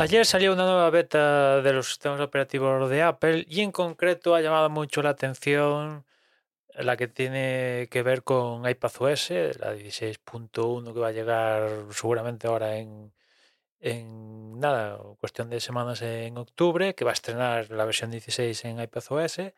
Ayer salió una nueva beta de los sistemas operativos de Apple y en concreto ha llamado mucho la atención la que tiene que ver con iPadOS, la 16.1 que va a llegar seguramente ahora en, en nada, cuestión de semanas en octubre, que va a estrenar la versión 16 en iPadOS.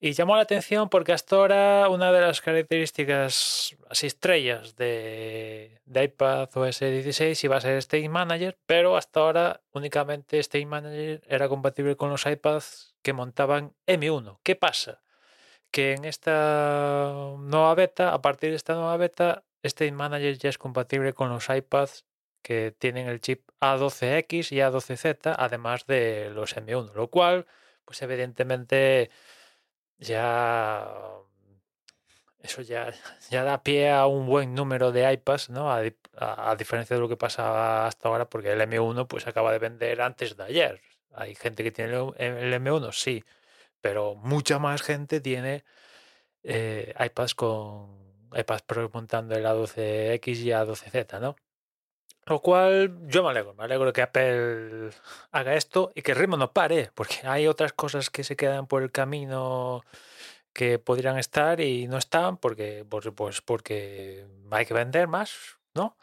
Y llamó la atención porque hasta ahora una de las características así estrellas de, de iPad OS 16 iba a ser State Manager, pero hasta ahora únicamente State Manager era compatible con los iPads que montaban M1. ¿Qué pasa? Que en esta nueva beta, a partir de esta nueva beta, State Manager ya es compatible con los iPads que tienen el chip A12X y A12Z, además de los M1, lo cual, pues evidentemente ya eso ya, ya da pie a un buen número de iPads, ¿no? A, a, diferencia de lo que pasa hasta ahora, porque el M1 pues acaba de vender antes de ayer. Hay gente que tiene el M1, sí, pero mucha más gente tiene eh, iPads con iPads Pro montando el A12X y A12Z, ¿no? Lo cual yo me alegro, me alegro que Apple haga esto y que el ritmo no pare, porque hay otras cosas que se quedan por el camino que podrían estar y no están porque, pues, pues porque hay que vender más, ¿no?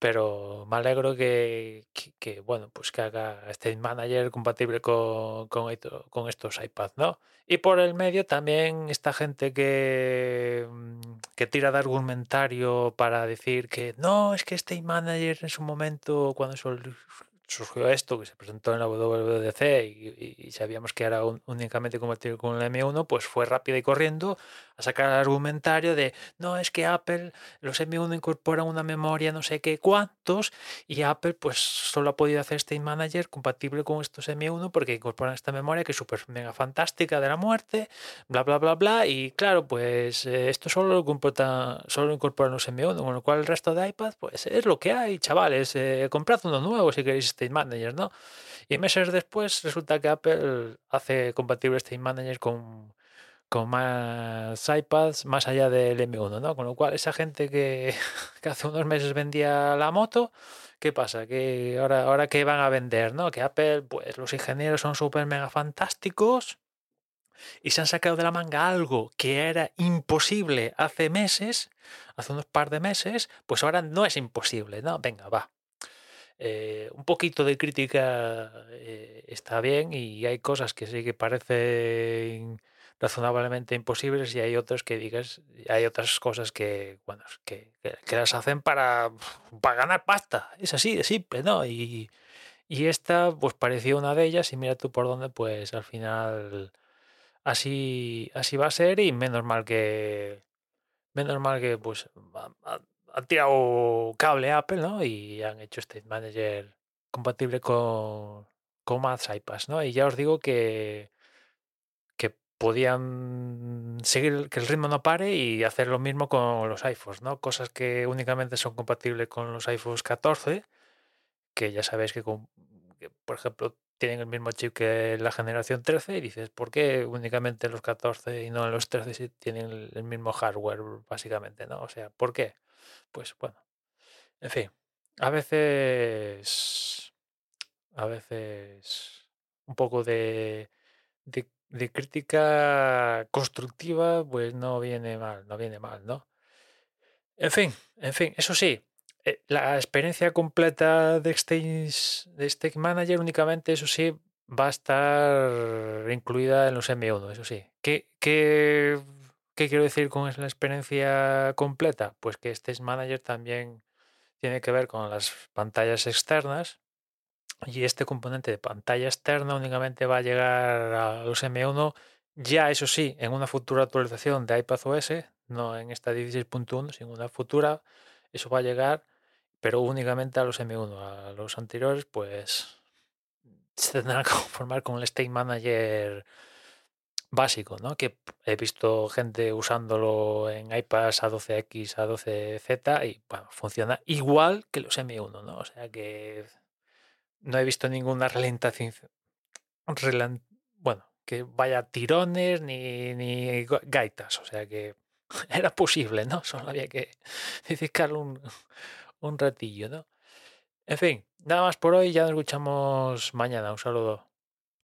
Pero me alegro que, que, bueno, pues que haga State Manager compatible con, con, con estos iPads, ¿no? Y por el medio también esta gente que, mm, que tira de argumentario para decir que no, es que State Manager en su momento, cuando surgió esto, que se presentó en la WWDC y, sabíamos que era únicamente compatible con el M1, pues fue rápido y corriendo a sacar el argumentario de no, es que Apple, los M1 incorporan una memoria no sé qué cuántos y Apple pues solo ha podido hacer State Manager compatible con estos M1 porque incorporan esta memoria que es súper mega fantástica de la muerte, bla, bla, bla, bla. Y claro, pues eh, esto solo lo, comporta, solo incorporan los M1, con lo cual el resto de iPad pues es lo que hay, chavales. Eh, comprad uno nuevo si queréis State Manager, ¿no? Y meses después resulta que Apple hace compatible State Manager con con más iPads más allá del M1, ¿no? Con lo cual, esa gente que, hace unos meses vendía la moto, ¿qué pasa? Que ahora, ahora que van a vender, ¿no? Que Apple, pues los ingenieros son súper mega fantásticos y se han sacado de la manga algo que era imposible hace meses, hace unos par de meses, pues ahora no es imposible, ¿no? Venga, va. Eh, un poquito de crítica eh, está bien y hay cosas que sí que parecen razonablemente imposibles y hay otros que digas, hay otras cosas que, bueno, que, que, las hacen para, para ganar pasta. Es así de simple, ¿no? Y, y esta, pues parecía una de ellas y mira tú por dónde, pues al final así, así va a ser y menos mal que, menos mal que, pues, han tirado cable Apple, ¿no? Y han hecho State Manager compatible con, con iPads, ¿no? Y ya os digo que podían seguir que el ritmo no pare y hacer lo mismo con los iPhones, ¿no? Cosas que únicamente son compatibles con los iPhones 14, que ya sabéis que, por ejemplo, tienen el mismo chip que la generación 13 y dices, ¿por qué únicamente los 14 y no los 13 si tienen el mismo hardware, básicamente, ¿no? O sea, ¿por qué? Pues bueno, en fin, a veces a veces un poco de, de, crítica constructiva, pues no viene mal, no viene mal, ¿no? En fin, en fin, eso sí, eh, la experiencia completa de Stage, de Stage Manager únicamente, eso sí, va a estar incluida en los M1, eso sí. ¿Qué, qué, qué quiero decir con la experiencia completa? Pues que Stage Manager también tiene que ver con las pantallas externas y este componente de pantalla externa únicamente va a llegar a los M1 ya, eso sí, en una futura actualización de iPadOS, no en esta 16.1, sino en una futura, eso va a llegar, pero únicamente a los M1. A los anteriores, pues se tendrán que conformar con el State Manager básico, ¿no? Que he visto gente usándolo en iPads A12X, A12Z y bueno, funciona igual que los M1, ¿no? O sea que no he visto ninguna ralentación, bueno, que vaya tirones ni, ni gaitas, o sea que era posible, ¿no? Solo había que dedicarle un, un ratillo, ¿no? En fin, nada más por hoy, ya nos escuchamos mañana. Un saludo.